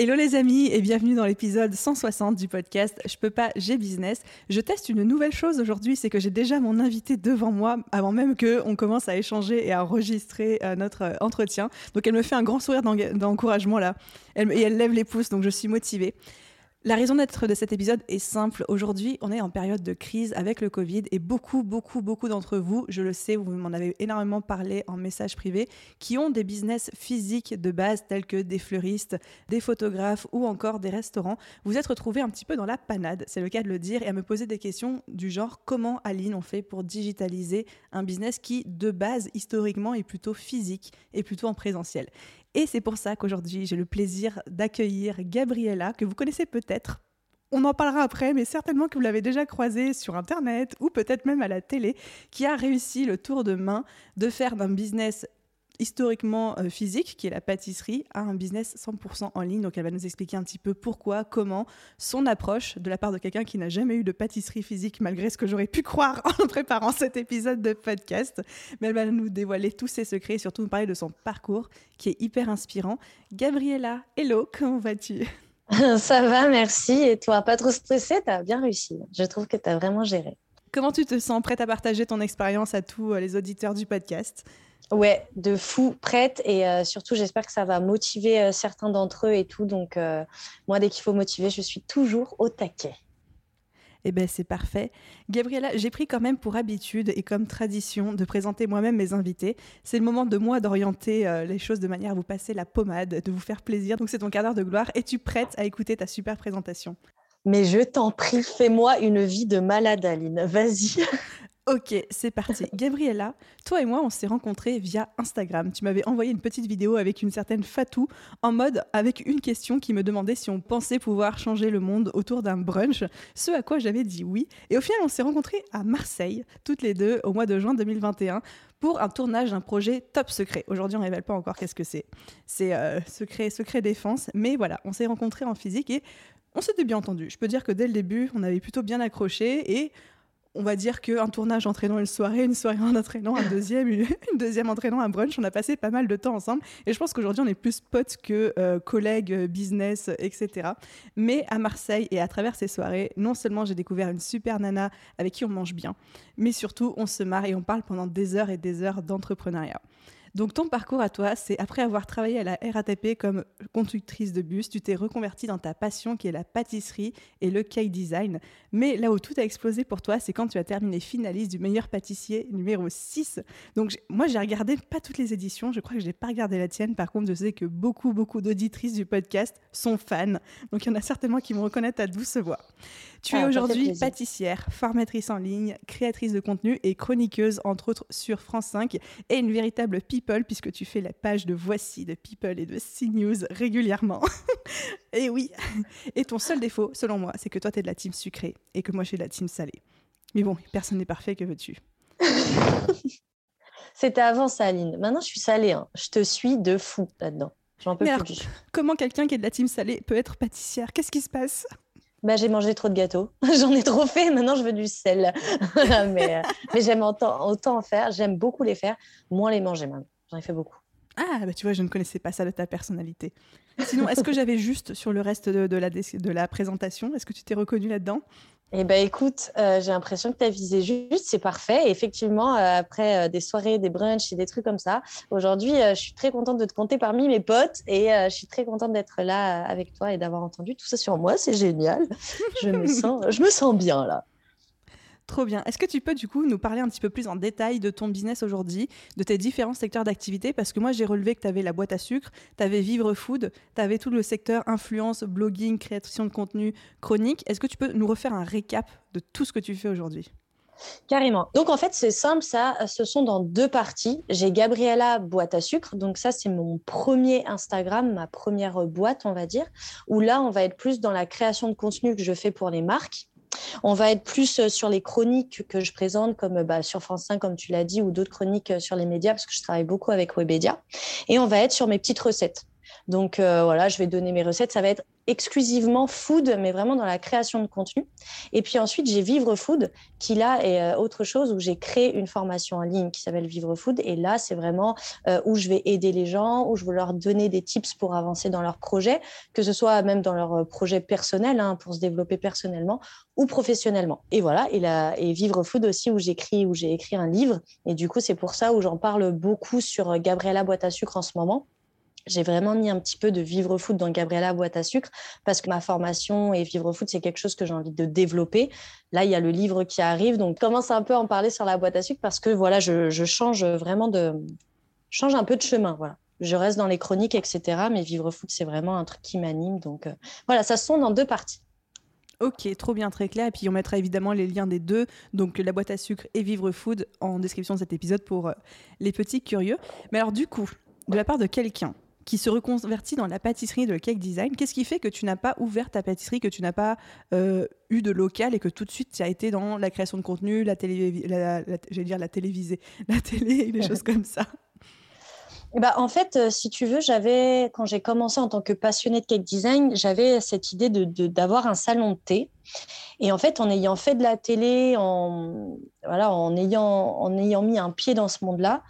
Hello les amis et bienvenue dans l'épisode 160 du podcast Je peux pas, j'ai business. Je teste une nouvelle chose aujourd'hui, c'est que j'ai déjà mon invité devant moi avant même que on commence à échanger et à enregistrer euh, notre euh, entretien. Donc elle me fait un grand sourire d'encouragement là et elle lève les pouces donc je suis motivée. La raison d'être de cet épisode est simple. Aujourd'hui, on est en période de crise avec le Covid et beaucoup, beaucoup, beaucoup d'entre vous, je le sais, vous m'en avez énormément parlé en message privé, qui ont des business physiques de base tels que des fleuristes, des photographes ou encore des restaurants. Vous êtes retrouvés un petit peu dans la panade, c'est le cas de le dire, et à me poser des questions du genre comment Aline on fait pour digitaliser un business qui, de base, historiquement, est plutôt physique et plutôt en présentiel? Et c'est pour ça qu'aujourd'hui, j'ai le plaisir d'accueillir Gabriella, que vous connaissez peut-être. On en parlera après, mais certainement que vous l'avez déjà croisée sur Internet ou peut-être même à la télé, qui a réussi le tour de main de faire d'un business historiquement euh, physique, qui est la pâtisserie, à un business 100% en ligne. Donc elle va nous expliquer un petit peu pourquoi, comment, son approche de la part de quelqu'un qui n'a jamais eu de pâtisserie physique, malgré ce que j'aurais pu croire en préparant cet épisode de podcast. Mais elle va nous dévoiler tous ses secrets et surtout nous parler de son parcours, qui est hyper inspirant. Gabriella, hello, comment vas-tu? Ça va, merci. Et toi, pas trop stressée, as bien réussi. Je trouve que tu as vraiment géré. Comment tu te sens prête à partager ton expérience à tous euh, les auditeurs du podcast? Ouais, de fou, prête et euh, surtout j'espère que ça va motiver euh, certains d'entre eux et tout. Donc euh, moi, dès qu'il faut motiver, je suis toujours au taquet. Eh bien, c'est parfait. Gabriella, j'ai pris quand même pour habitude et comme tradition de présenter moi-même mes invités. C'est le moment de moi d'orienter les choses de manière à vous passer la pommade, de vous faire plaisir. Donc, c'est ton quart d'heure de gloire. Es-tu prête à écouter ta super présentation? Mais je t'en prie, fais-moi une vie de malade, Aline. Vas-y. Ok, c'est parti. Gabriella, toi et moi, on s'est rencontrés via Instagram. Tu m'avais envoyé une petite vidéo avec une certaine Fatou en mode avec une question qui me demandait si on pensait pouvoir changer le monde autour d'un brunch. Ce à quoi j'avais dit oui. Et au final, on s'est rencontrés à Marseille, toutes les deux, au mois de juin 2021 pour un tournage d'un projet top secret. Aujourd'hui, on ne révèle pas encore qu'est-ce que c'est. C'est euh, secret, secret défense. Mais voilà, on s'est rencontrés en physique et on s'était bien entendu. Je peux dire que dès le début, on avait plutôt bien accroché et on va dire qu'un tournage entraînant une soirée, une soirée en entraînant un deuxième, une, deuxième entraînant un brunch, on a passé pas mal de temps ensemble. Et je pense qu'aujourd'hui, on est plus potes que euh, collègues, euh, business, etc. Mais à Marseille et à travers ces soirées, non seulement j'ai découvert une super nana avec qui on mange bien, mais surtout, on se marre et on parle pendant des heures et des heures d'entrepreneuriat. Donc ton parcours à toi, c'est après avoir travaillé à la RATP comme conductrice de bus, tu t'es reconvertie dans ta passion qui est la pâtisserie et le cake design. Mais là où tout a explosé pour toi, c'est quand tu as terminé finaliste du meilleur pâtissier numéro 6. Donc moi j'ai regardé pas toutes les éditions, je crois que j'ai pas regardé la tienne. Par contre, je sais que beaucoup beaucoup d'auditrices du podcast sont fans. Donc il y en a certainement qui vont reconnaître ta douce voix. Tu es ah, aujourd'hui pâtissière, formatrice en ligne, créatrice de contenu et chroniqueuse entre autres sur France 5 et une véritable people puisque tu fais la page de Voici, de People et de CNews régulièrement. et oui, et ton seul défaut, selon moi, c'est que toi, tu es de la team sucrée et que moi, je suis de la team salée. Mais bon, personne n'est parfait, que veux-tu? C'était avant Saline. Maintenant, je suis salée. Hein. Je te suis de fou là-dedans. J'en peux plus. comment quelqu'un qui est de la team salée peut être pâtissière? Qu'est-ce qui se passe? Bah, j'ai mangé trop de gâteaux. J'en ai trop fait. Maintenant, je veux du sel. mais, euh, mais j'aime autant, autant en faire. J'aime beaucoup les faire, moins les manger même. J'en ai fait beaucoup. Ah, bah tu vois, je ne connaissais pas ça de ta personnalité. Sinon, est-ce que j'avais juste sur le reste de, la, de la présentation? Est-ce que tu t'es reconnu là-dedans? Eh ben écoute, euh, j'ai l'impression que tu as visé juste, c'est parfait. effectivement, euh, après euh, des soirées, des brunchs et des trucs comme ça, aujourd'hui, je suis très contente de te compter parmi mes potes et je suis très contente d'être là avec toi et d'avoir entendu tout ça sur moi. C'est génial. je, me sens, je me sens bien là. Trop bien. Est-ce que tu peux du coup nous parler un petit peu plus en détail de ton business aujourd'hui, de tes différents secteurs d'activité? Parce que moi j'ai relevé que tu avais la boîte à sucre, tu avais Vivre Food, tu avais tout le secteur influence, blogging, création de contenu, chronique. Est-ce que tu peux nous refaire un récap de tout ce que tu fais aujourd'hui? Carrément. Donc en fait, c'est simple, ça, ce sont dans deux parties. J'ai Gabriella boîte à sucre, donc ça c'est mon premier Instagram, ma première boîte, on va dire, où là on va être plus dans la création de contenu que je fais pour les marques. On va être plus euh, sur les chroniques que je présente, comme bah, sur France 5, comme tu l'as dit, ou d'autres chroniques euh, sur les médias, parce que je travaille beaucoup avec Webedia. Et on va être sur mes petites recettes. Donc euh, voilà, je vais donner mes recettes. Ça va être exclusivement food, mais vraiment dans la création de contenu. Et puis ensuite, j'ai Vivre Food, qui là est euh, autre chose où j'ai créé une formation en ligne qui s'appelle Vivre Food. Et là, c'est vraiment euh, où je vais aider les gens, où je veux leur donner des tips pour avancer dans leur projet, que ce soit même dans leur projet personnel, hein, pour se développer personnellement ou professionnellement. Et voilà, et, là, et Vivre Food aussi, où j'écris, où j'ai écrit un livre. Et du coup, c'est pour ça où j'en parle beaucoup sur Gabriella Boîte à sucre en ce moment j'ai vraiment mis un petit peu de vivre foot dans Gabriella boîte à sucre parce que ma formation et vivre foot, c'est quelque chose que j'ai envie de développer. Là, il y a le livre qui arrive, donc commence un peu à en parler sur la boîte à sucre parce que voilà, je, change vraiment de, change un peu de chemin, voilà. Je reste dans les chroniques, etc. Mais vivre foot, c'est vraiment un truc qui m'anime. Donc euh, voilà, ça sont dans deux parties. Ok, trop bien, très clair. Et puis on mettra évidemment les liens des deux, donc la boîte à sucre et Vivre Food, en description de cet épisode pour euh, les petits curieux. Mais alors du coup, de la part de quelqu'un qui se reconvertit dans la pâtisserie de cake design. Qu'est-ce qui fait que tu n'as pas ouvert ta pâtisserie, que tu n'as pas euh, eu de local et que tout de suite tu as été dans la création de contenu, la télé, télévisée, la télé, des choses comme ça? Bah, en fait, euh, si tu veux, j'avais, quand j'ai commencé en tant que passionnée de cake design, j'avais cette idée de, d'avoir un salon de thé. Et en fait, en ayant fait de la télé, voilà, en, ayant, en ayant mis un pied dans ce monde-là,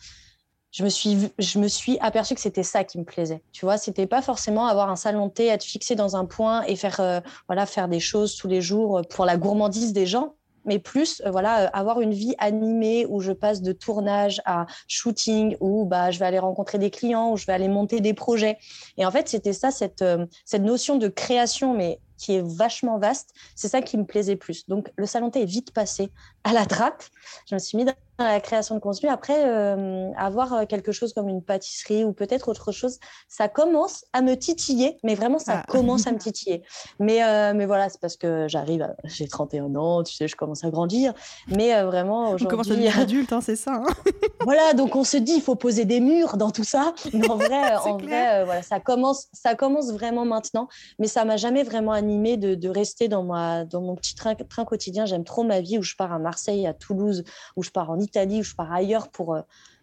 je me suis, je me suis aperçue que c'était ça qui me plaisait. Tu vois, c'était pas forcément avoir un salon de être fixé dans un point et faire, euh, voilà, faire des choses tous les jours pour la gourmandise des gens, mais plus, euh, voilà, euh, avoir une vie animée où je passe de tournage à shooting, où bah, je vais aller rencontrer des clients, où je vais aller monter des projets. Et en fait, c'était ça, cette, cette notion de création, mais qui est vachement vaste. C'est ça qui me plaisait plus. Donc, le salon thé est vite passé à la trappe. Je me suis mis dans la création de contenu. Après, euh, avoir euh, quelque chose comme une pâtisserie ou peut-être autre chose, ça commence à me titiller, mais vraiment, ça ah. commence à me titiller. Mais, euh, mais voilà, c'est parce que j'arrive, j'ai 31 ans, tu sais, je commence à grandir. Mais vraiment, aujourd'hui. On commence à devenir adulte, hein, c'est ça. Hein. voilà, donc on se dit, il faut poser des murs dans tout ça. Mais en vrai, en vrai voilà, ça, commence, ça commence vraiment maintenant. Mais ça m'a jamais vraiment animé de, de, rester dans, ma, dans mon petit train, train quotidien. J'aime trop ma vie où je pars à Marseille, à Toulouse, où je pars en Italie, où je pars ailleurs pour, euh,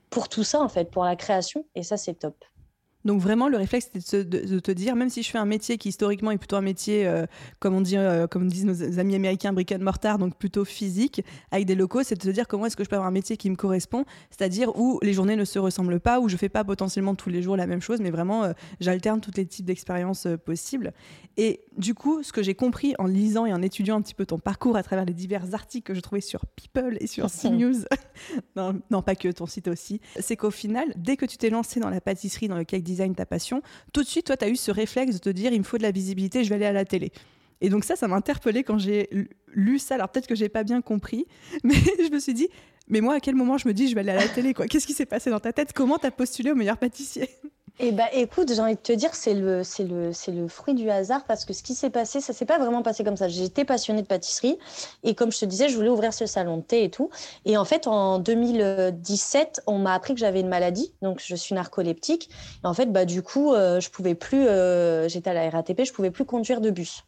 pour tout ça, en fait, pour la création. Et ça, c'est top. Donc vraiment, le réflexe, c'était de, te dire, même si je fais un métier qui historiquement est plutôt un métier, euh, comme, on dit, euh, comme disent nos amis américains, brick and mortar, donc plutôt physique, avec des locaux, c'est de te dire comment est-ce que je peux avoir un métier qui me correspond, c'est-à-dire où les journées ne se ressemblent pas, où je fais pas potentiellement tous les jours la même chose, mais vraiment, euh, j'alterne tous les types d'expériences possibles. Et du coup, ce que j'ai compris en lisant et en étudiant un petit peu ton parcours à travers les divers articles que je trouvais sur People et sur CNews, non, non, pas que ton site aussi, c'est qu'au final, dès que tu t'es lancé dans la pâtisserie, dans le cake ta passion, tout de suite, toi, tu as eu ce réflexe de te dire, il me faut de la visibilité, je vais aller à la télé. Et donc ça, ça m'a interpellé quand j'ai lu ça. Alors peut-être que j'ai pas bien compris, mais je me suis dit, mais moi, à quel moment je me dis, je vais aller à la télé Qu'est-ce qui s'est passé dans ta tête? Comment tu as postulé au meilleur pâtissier? Eh ben, écoute, j'ai envie de te dire, c'est le, c'est le, c'est le fruit du hasard parce que ce qui s'est passé, ça s'est pas vraiment passé comme ça. J'étais passionnée de pâtisserie et comme je te disais, je voulais ouvrir ce salon de thé et tout. Et en fait, en 2017, on m'a appris que j'avais une maladie, donc je suis narcoleptique. Et en fait, bah du coup, euh, je pouvais plus, euh, j'étais à la RATP, je pouvais plus conduire de bus.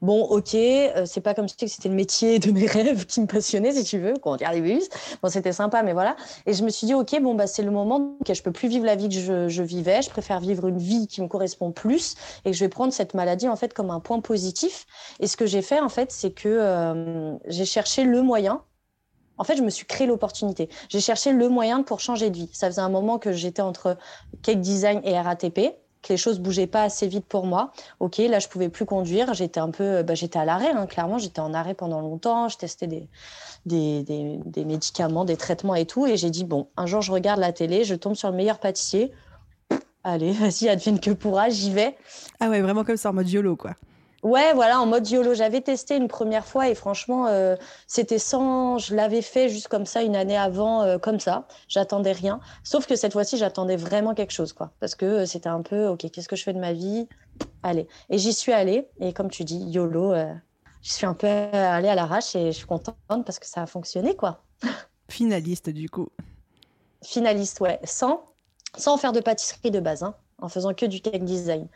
Bon, ok, euh, c'est pas comme si c'était le métier de mes rêves qui me passionnait, si tu veux, conduire des bus. Bon, c'était sympa, mais voilà. Et je me suis dit, ok, bon, bah, c'est le moment que je peux plus vivre la vie que je, vivais. Je préfère vivre une vie qui me correspond plus et que je vais prendre cette maladie, en fait, comme un point positif. Et ce que j'ai fait, en fait, c'est que euh, j'ai cherché le moyen en fait, je me suis créé l'opportunité. J'ai cherché le moyen pour changer de vie. Ça faisait un moment que j'étais entre cake design et RATP les choses bougeaient pas assez vite pour moi. Ok, là je pouvais plus conduire, j'étais un peu, bah, j'étais à l'arrêt, hein, clairement, j'étais en arrêt pendant longtemps, je testais des, des, des, médicaments, des traitements et tout, et j'ai dit bon, un jour je regarde la télé, je tombe sur le meilleur pâtissier, allez, vas-y, advienne que pourra, j'y vais. Ah ouais, vraiment comme ça en mode YOLO quoi. Ouais, voilà, en mode YOLO. J'avais testé une première fois et franchement, euh, c'était sans. Je l'avais fait juste comme ça une année avant, euh, comme ça. J'attendais rien. Sauf que cette fois-ci, j'attendais vraiment quelque chose, quoi. Parce que euh, c'était un peu, OK, qu'est-ce que je fais de ma vie? Allez. Et j'y suis allée. Et comme tu dis, YOLO, je suis un peu allée à l'arrache et je suis contente parce que ça a fonctionné, quoi. Finaliste, du coup. Finaliste, ouais. Sans, sans faire de pâtisserie de base, hein, en faisant que du cake design.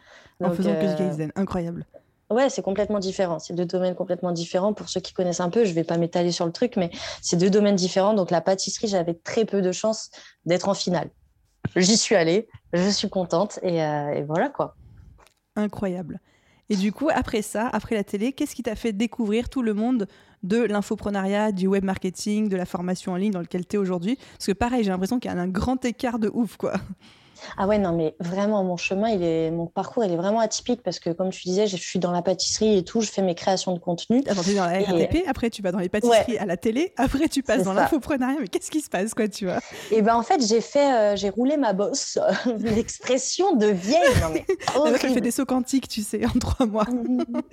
en faisant que du cake design, incroyable. Ouais, c'est complètement différent. C'est deux domaines complètement différents. Pour ceux qui connaissent un peu, je ne vais pas m'étaler sur le truc, mais c'est deux domaines différents. Donc la pâtisserie, j'avais très peu de chance d'être en finale. J'y suis allée, je suis contente et, euh, et voilà quoi. Incroyable. Et du coup, après ça, après la télé, qu'est-ce qui t'a fait découvrir tout le monde de l'infoprenariat, du web marketing, de la formation en ligne dans lequel tu es aujourd'hui? Parce que pareil, j'ai l'impression qu'il y a un grand écart de ouf, quoi. Ah ouais, non, mais vraiment, mon chemin, il est, mon parcours, il est vraiment atypique parce que, comme tu disais, je suis dans la pâtisserie et tout, je fais mes créations de contenu. Attends, tu dans la RATP, après tu vas dans les pâtisseries à la télé, après tu passes dans l'infoprenariat, mais qu'est-ce qui se passe, quoi, tu vois? Et eh ben en fait, j'ai fait, euh, j'ai roulé ma bosse, l'expression de vieille, non mais horrible. fait des sauts quantiques, tu sais, en trois mois.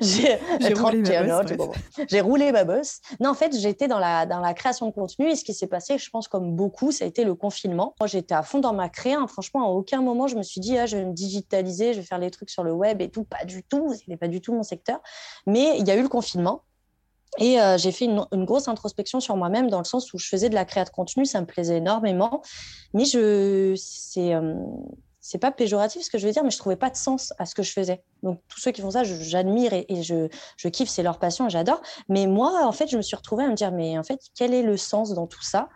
j'ai roulé ma bosse. J'ai roulé ma bosse. Non, en fait, j'étais dans la, dans la création de contenu et ce qui s'est passé, je pense, comme beaucoup, ça a été le confinement. Moi, j'étais à fond dans ma créé. Hein. Franchement, à aucun moment, je me suis dit, ah, je vais me digitaliser, je vais faire les trucs sur le web et tout. Pas du tout. Ce n'est pas du tout mon secteur. Mais il y a eu le confinement. Et euh, j'ai fait une, grosse introspection sur moi-même dans le sens où je faisais de la création de contenu, ça me plaisait énormément. Mais je, c'est, euh, c'est pas péjoratif ce que je veux dire, mais je trouvais pas de sens à ce que je faisais. Donc tous ceux qui font ça, j'admire et, je, je, kiffe, c'est leur passion, j'adore. Mais moi, en fait, je me suis retrouvée à me dire, mais en fait, quel est le sens dans tout ça?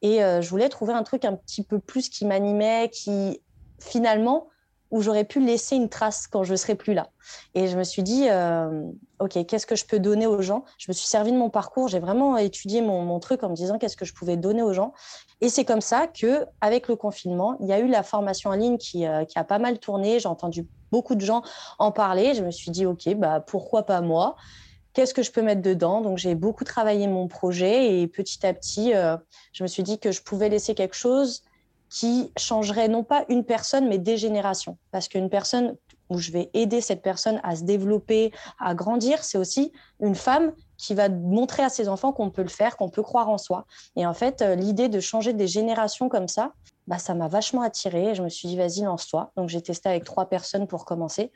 Et euh, je voulais trouver un truc un petit peu plus qui m'animait, qui finalement où j'aurais pu laisser une trace quand je serai plus là. Et je me suis dit, euh, OK, qu'est-ce que je peux donner aux gens? Je me suis servi de mon parcours, j'ai vraiment étudié mon, truc en me disant qu'est-ce que je pouvais donner aux gens? Et c'est comme ça que, avec le confinement, il y a eu la formation en ligne qui, euh, qui a pas mal tourné. J'ai entendu beaucoup de gens en parler. Je me suis dit, OK, bah, pourquoi pas moi? Qu'est-ce que je peux mettre dedans? Donc, j'ai beaucoup travaillé mon projet et petit à petit, euh, je me suis dit que je pouvais laisser quelque chose qui changerait non pas une personne, mais des générations. Parce qu'une personne où je vais aider cette personne à se développer, à grandir, c'est aussi une femme qui va montrer à ses enfants qu'on peut le faire, qu'on peut croire en soi. Et en fait, euh, l'idée de changer des générations comme ça, bah, ça m'a vachement attirée. Je me suis dit, vas-y, lance-toi. Donc, j'ai testé avec trois personnes pour commencer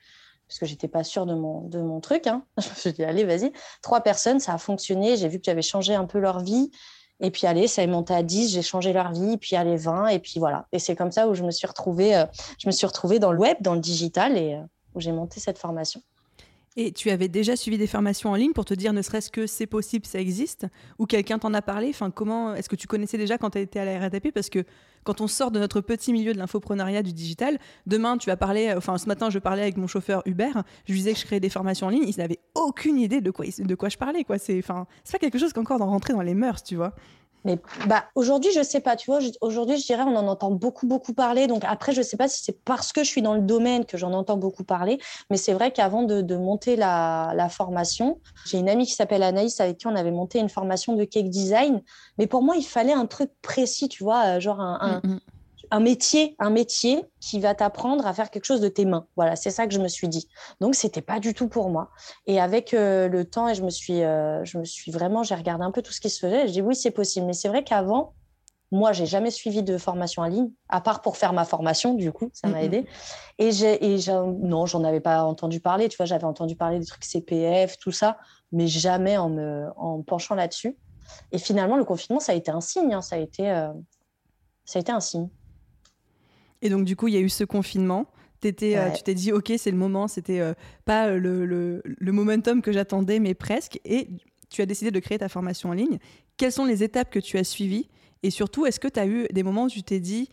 parce que j'étais pas sûre de mon, de mon truc. Hein. Je me suis dit, allez, vas-y. Trois personnes, ça a fonctionné. J'ai vu que j'avais changé un peu leur vie. Et puis, allez, ça est monté à 10, j'ai changé leur vie, puis allez, 20, et puis voilà. Et c'est comme ça où je me suis retrouvée, euh, je me suis retrouvée dans le web, dans le digital, et euh, où j'ai monté cette formation. Et tu avais déjà suivi des formations en ligne pour te dire ne serait-ce que c'est possible, ça existe Ou quelqu'un t'en a parlé? Enfin, comment Est-ce que tu connaissais déjà quand tu étais à la RATP Parce que quand on sort de notre petit milieu de l'infoprenariat du digital, demain tu vas parler, enfin ce matin je parlais avec mon chauffeur Uber, je lui disais que je créais des formations en ligne, il n'avait aucune idée de quoi, de quoi je parlais. Quoi. C'est, enfin, pas quelque chose qui est encore rentrer dans les mœurs, tu vois. Bah, aujourd'hui, je ne sais pas, tu vois, aujourd'hui, je dirais, on en entend beaucoup, beaucoup parler. Donc après, je ne sais pas si c'est parce que je suis dans le domaine que j'en entends beaucoup parler. Mais c'est vrai qu'avant de, monter la, la formation, j'ai une amie qui s'appelle Anaïs avec qui on avait monté une formation de cake design. Mais pour moi, il fallait un truc précis, tu vois, euh, genre un, mm, mm un métier, un métier qui va t'apprendre à faire quelque chose de tes mains. Voilà, c'est ça que je me suis dit. Donc c'était pas du tout pour moi. Et avec euh, le temps, et je me suis, euh, je me suis vraiment, j'ai regardé un peu tout ce qui se faisait. Je dis oui, c'est possible. Mais c'est vrai qu'avant, moi, j'ai jamais suivi de formation en ligne, à part pour faire ma formation. Du coup, ça m'a aidé. Et j'ai, non, j'en avais pas entendu parler. Tu vois, j'avais entendu parler des trucs CPF, tout ça, mais jamais en me, en penchant là-dessus. Et finalement, le confinement, ça a été un signe. Hein. ça a été, euh, ça a été un signe. Et donc, du coup, il y a eu ce confinement. Étais, euh, tu t'es dit, OK, c'est le moment. C'était euh, pas le, le, le, momentum que j'attendais, mais presque. Et tu as décidé de créer ta formation en ligne. Quelles sont les étapes que tu as suivies? Et surtout, est-ce que tu as eu des moments où tu t'es dit,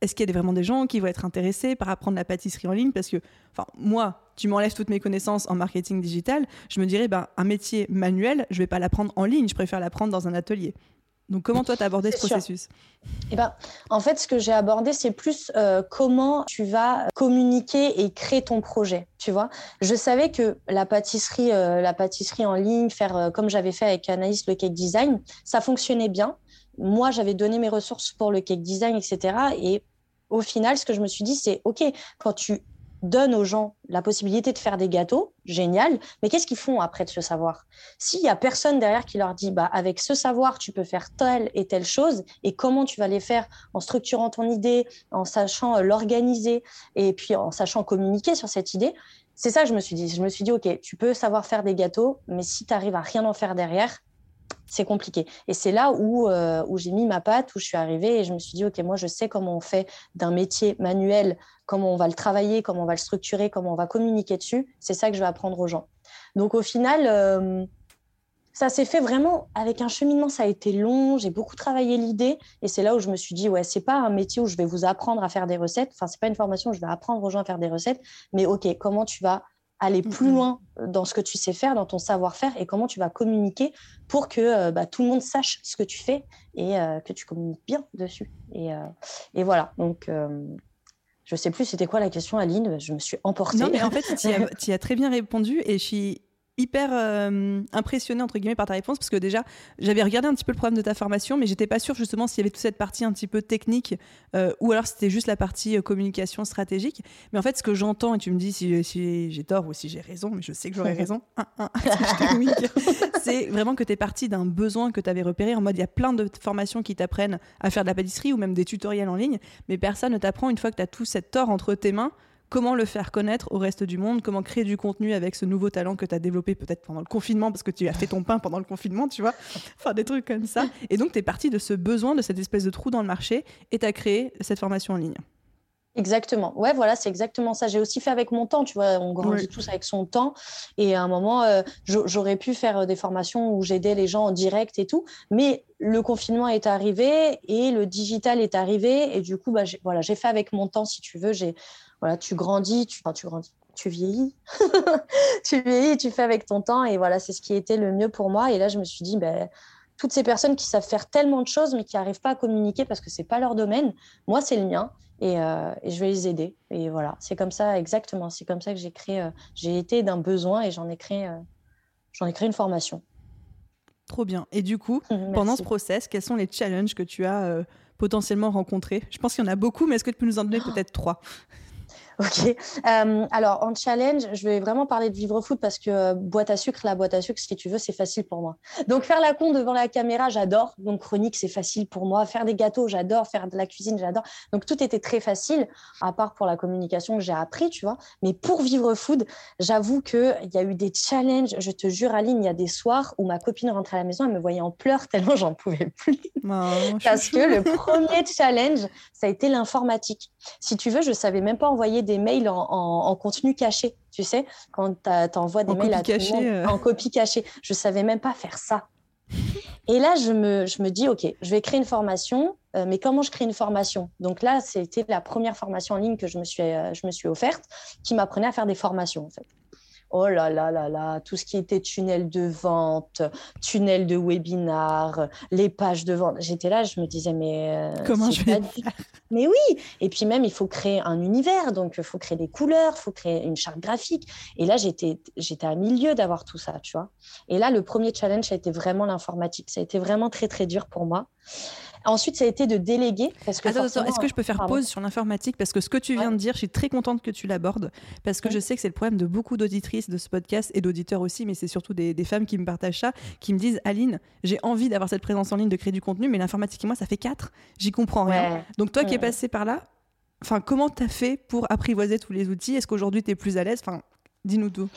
est-ce qu'il y a vraiment des gens qui vont être intéressés par apprendre la pâtisserie en ligne? Parce que, enfin, moi, tu m'enlèves toutes mes connaissances en marketing digital, je me dirais, ben, un métier manuel, je vais pas l'apprendre en ligne, je préfère l'apprendre dans un atelier. Donc, comment toi, tu as abordé ce processus? Eh ben, En fait, ce que j'ai abordé, c'est plus euh, comment tu vas communiquer et créer ton projet. Tu vois, je savais que la pâtisserie, euh, la pâtisserie en ligne, faire euh, comme j'avais fait avec Anaïs le cake design, ça fonctionnait bien. Moi, j'avais donné mes ressources pour le cake design, etc. Et au final, ce que je me suis dit, c'est OK, quand tu donne aux gens la possibilité de faire des gâteaux, génial, mais qu'est-ce qu'ils font après de ce savoir? S'il y a personne derrière qui leur dit, bah, avec ce savoir, tu peux faire telle et telle chose, et comment tu vas les faire en structurant ton idée, en sachant euh, l'organiser, et puis en sachant communiquer sur cette idée, c'est ça que je me suis dit. Je me suis dit, OK, tu peux savoir faire des gâteaux, mais si tu arrives à rien en faire derrière, c'est compliqué. Et c'est là où, euh, où j'ai mis ma patte, où je suis arrivée et je me suis dit, OK, moi, je sais comment on fait d'un métier manuel, comment on va le travailler, comment on va le structurer, comment on va communiquer dessus. C'est ça que je vais apprendre aux gens. Donc, au final, euh, ça s'est fait vraiment avec un cheminement. Ça a été long. J'ai beaucoup travaillé l'idée. Et c'est là où je me suis dit, ouais, c'est pas un métier où je vais vous apprendre à faire des recettes. Enfin, c'est pas une formation où je vais apprendre aux gens à faire des recettes. Mais OK, comment tu vas aller plus loin dans ce que tu sais faire, dans ton savoir-faire et comment tu vas communiquer pour que euh, bah, tout le monde sache ce que tu fais et euh, que tu communiques bien dessus. Et, euh, et voilà, donc je sais plus c'était quoi la question Aline, je me suis emportée. Non mais en fait tu y, as très bien répondu et je suis hyper euh, impressionné entre guillemets par ta réponse parce que déjà j'avais regardé un petit peu le programme de ta formation mais j'étais pas sûre justement s'il y avait toute cette partie un petit peu technique euh, ou alors c'était juste la partie euh, communication stratégique. Mais en fait ce que j'entends et tu me dis si, si j'ai tort ou si j'ai raison mais je sais que j'aurais raison c'est vraiment que tu es parti d'un besoin que tu avais repéré en mode il y a plein de formations qui t'apprennent à faire de la pâtisserie ou même des tutoriels en ligne mais personne ne t'apprend une fois que tu as tout cet tort entre tes mains comment le faire connaître au reste du monde, comment créer du contenu avec ce nouveau talent que tu as développé peut-être pendant le confinement, parce que tu as fait ton pain pendant le confinement, tu vois, enfin des trucs comme ça. Et donc, tu es parti de ce besoin, de cette espèce de trou dans le marché, et tu as créé cette formation en ligne. Exactement. Ouais, voilà, c'est exactement ça. J'ai aussi fait avec mon temps, tu vois, on grandit tous avec son temps. Et à un moment, euh, j'aurais pu faire euh, des formations où j'aidais les gens en direct et tout. Mais le confinement est arrivé et le digital est arrivé. Et du coup, bah, voilà, j'ai fait avec mon temps, si tu veux. J'ai voilà, tu grandis, tu, tu grandis, tu vieillis, tu vieillis, tu fais avec ton temps, et voilà, c'est ce qui était le mieux pour moi. Et là, je me suis dit, ben, toutes ces personnes qui savent faire tellement de choses, mais qui n'arrivent pas à communiquer parce que c'est pas leur domaine, moi, c'est le mien, et, euh, je vais les aider. Et voilà, c'est comme ça, exactement, c'est comme ça que j'ai créé, euh, j'ai été d'un besoin et j'en ai créé, euh, j'en ai créé une formation. Trop bien. Et du coup, pendant ce process, quels sont les challenges que tu as potentiellement rencontrés? Je pense qu'il y en a beaucoup, mais est-ce que tu peux nous en donner peut-être trois? Ok. Euh, alors, en challenge, je vais vraiment parler de vivre foot parce que euh, boîte à sucre, la boîte à sucre, si tu veux, c'est facile pour moi. Donc, faire la con devant la caméra, j'adore. Donc, chronique, c'est facile pour moi. Faire des gâteaux, j'adore. Faire de la cuisine, j'adore. Donc, tout était très facile, à part pour la communication que j'ai appris, tu vois. Mais pour vivre food, j'avoue qu'il y a eu des challenges. Je te jure, Aline, il y a des soirs où ma copine rentrait à la maison, elle me voyait en pleurs tellement j'en pouvais plus. Oh, parce que le premier challenge, ça a été l'informatique. Si tu veux, je savais même pas envoyer des mails en, contenu caché, tu sais, quand tu envoies des mails à tout le monde euh. en copie cachée. Je savais même pas faire ça. Et là, je me, je me dis, OK, je vais créer une formation, euh, mais comment je crée une formation? Donc là, c'était la première formation en ligne que je me suis, euh, je me suis offerte, qui m'apprenait à faire des formations, en fait. Oh là là là là, tout ce qui était tunnel de vente, tunnel de webinar, les pages de vente. J'étais là, je me disais, mais. Euh, Comment je vais. Mais oui Et puis même, il faut créer un univers, donc il faut créer des couleurs, il faut créer une charte graphique. Et là, j'étais à milieu d'avoir tout ça, tu vois. Et là, le premier challenge, ça a été vraiment l'informatique. Ça a été vraiment très, très dur pour moi. Ensuite, ça a été de déléguer. Parce que attends, est-ce que je peux faire pause sur l'informatique? Parce que ce que tu viens de dire, je suis très contente que tu l'abordes. Parce que je sais que c'est le problème de beaucoup d'auditrices de ce podcast et d'auditeurs aussi, mais c'est surtout des, femmes qui me partagent ça, qui me disent Aline, j'ai envie d'avoir cette présence en ligne, de créer du contenu, mais l'informatique et moi, ça fait quatre. J'y comprends rien. Donc, toi qui es passé par là, enfin, comment tu as fait pour apprivoiser tous les outils? Est-ce qu'aujourd'hui, tu es plus à l'aise? Enfin, dis-nous tout.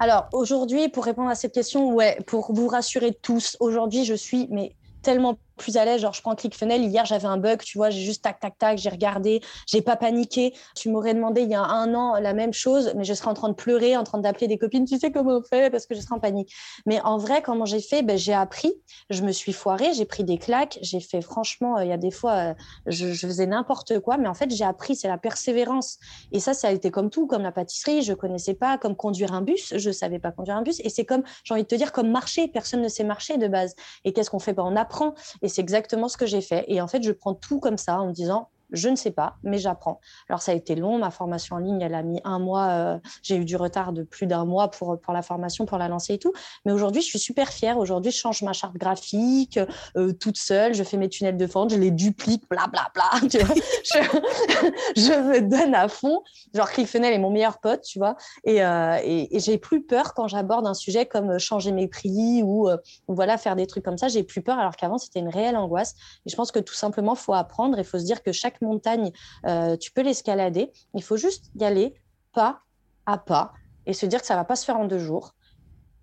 Alors aujourd'hui, pour répondre à cette question, ouais, pour vous rassurer tous, aujourd'hui je suis mais tellement plus à l'aise. Genre, je prends ClickFunnels. Hier, j'avais un bug, tu vois, j'ai juste tac, tac, tac, j'ai regardé, j'ai pas paniqué. Tu m'aurais demandé il y a un an la même chose, mais je serais en train de pleurer, en train d'appeler des copines. Tu sais comment on fait parce que je serais en panique. Mais en vrai, comment j'ai fait? Ben, J'ai appris, je me suis foirée, j'ai pris des claques, j'ai fait franchement, euh, il y a des fois, euh, je, faisais n'importe quoi, mais en fait, j'ai appris, c'est la persévérance. Et ça, ça a été comme tout, comme la pâtisserie, je connaissais pas, comme conduire un bus, je savais pas conduire un bus. Et c'est comme, j'ai envie de te dire, comme marcher, personne ne sait marcher de base. Et qu'est-ce qu'on fait? Ben, On apprend. C'est exactement ce que j'ai fait. Et en fait, je prends tout comme ça en me disant, je ne sais pas, mais j'apprends. Alors ça a été long, ma formation en ligne, elle a mis un mois, euh, j'ai eu du retard de plus d'un mois pour, pour la formation, pour la lancer et tout. Mais aujourd'hui, je suis super fière. Aujourd'hui, je change ma charte graphique euh, toute seule, je fais mes tunnels de vente, je les duplique, blablabla. Bla, bla, vois je, me donne à fond. Genre, ClickFunnels est mon meilleur pote, tu vois. Et, euh, et, et j'ai plus peur quand j'aborde un sujet comme changer mes prix ou, voilà, faire des trucs comme ça. J'ai plus peur alors qu'avant, c'était une réelle angoisse. Et je pense que tout simplement, il faut apprendre. Il faut se dire que chaque montagne, euh, tu peux l'escalader. Il faut juste y aller pas à pas. et se dire que ça va pas se faire en deux jours.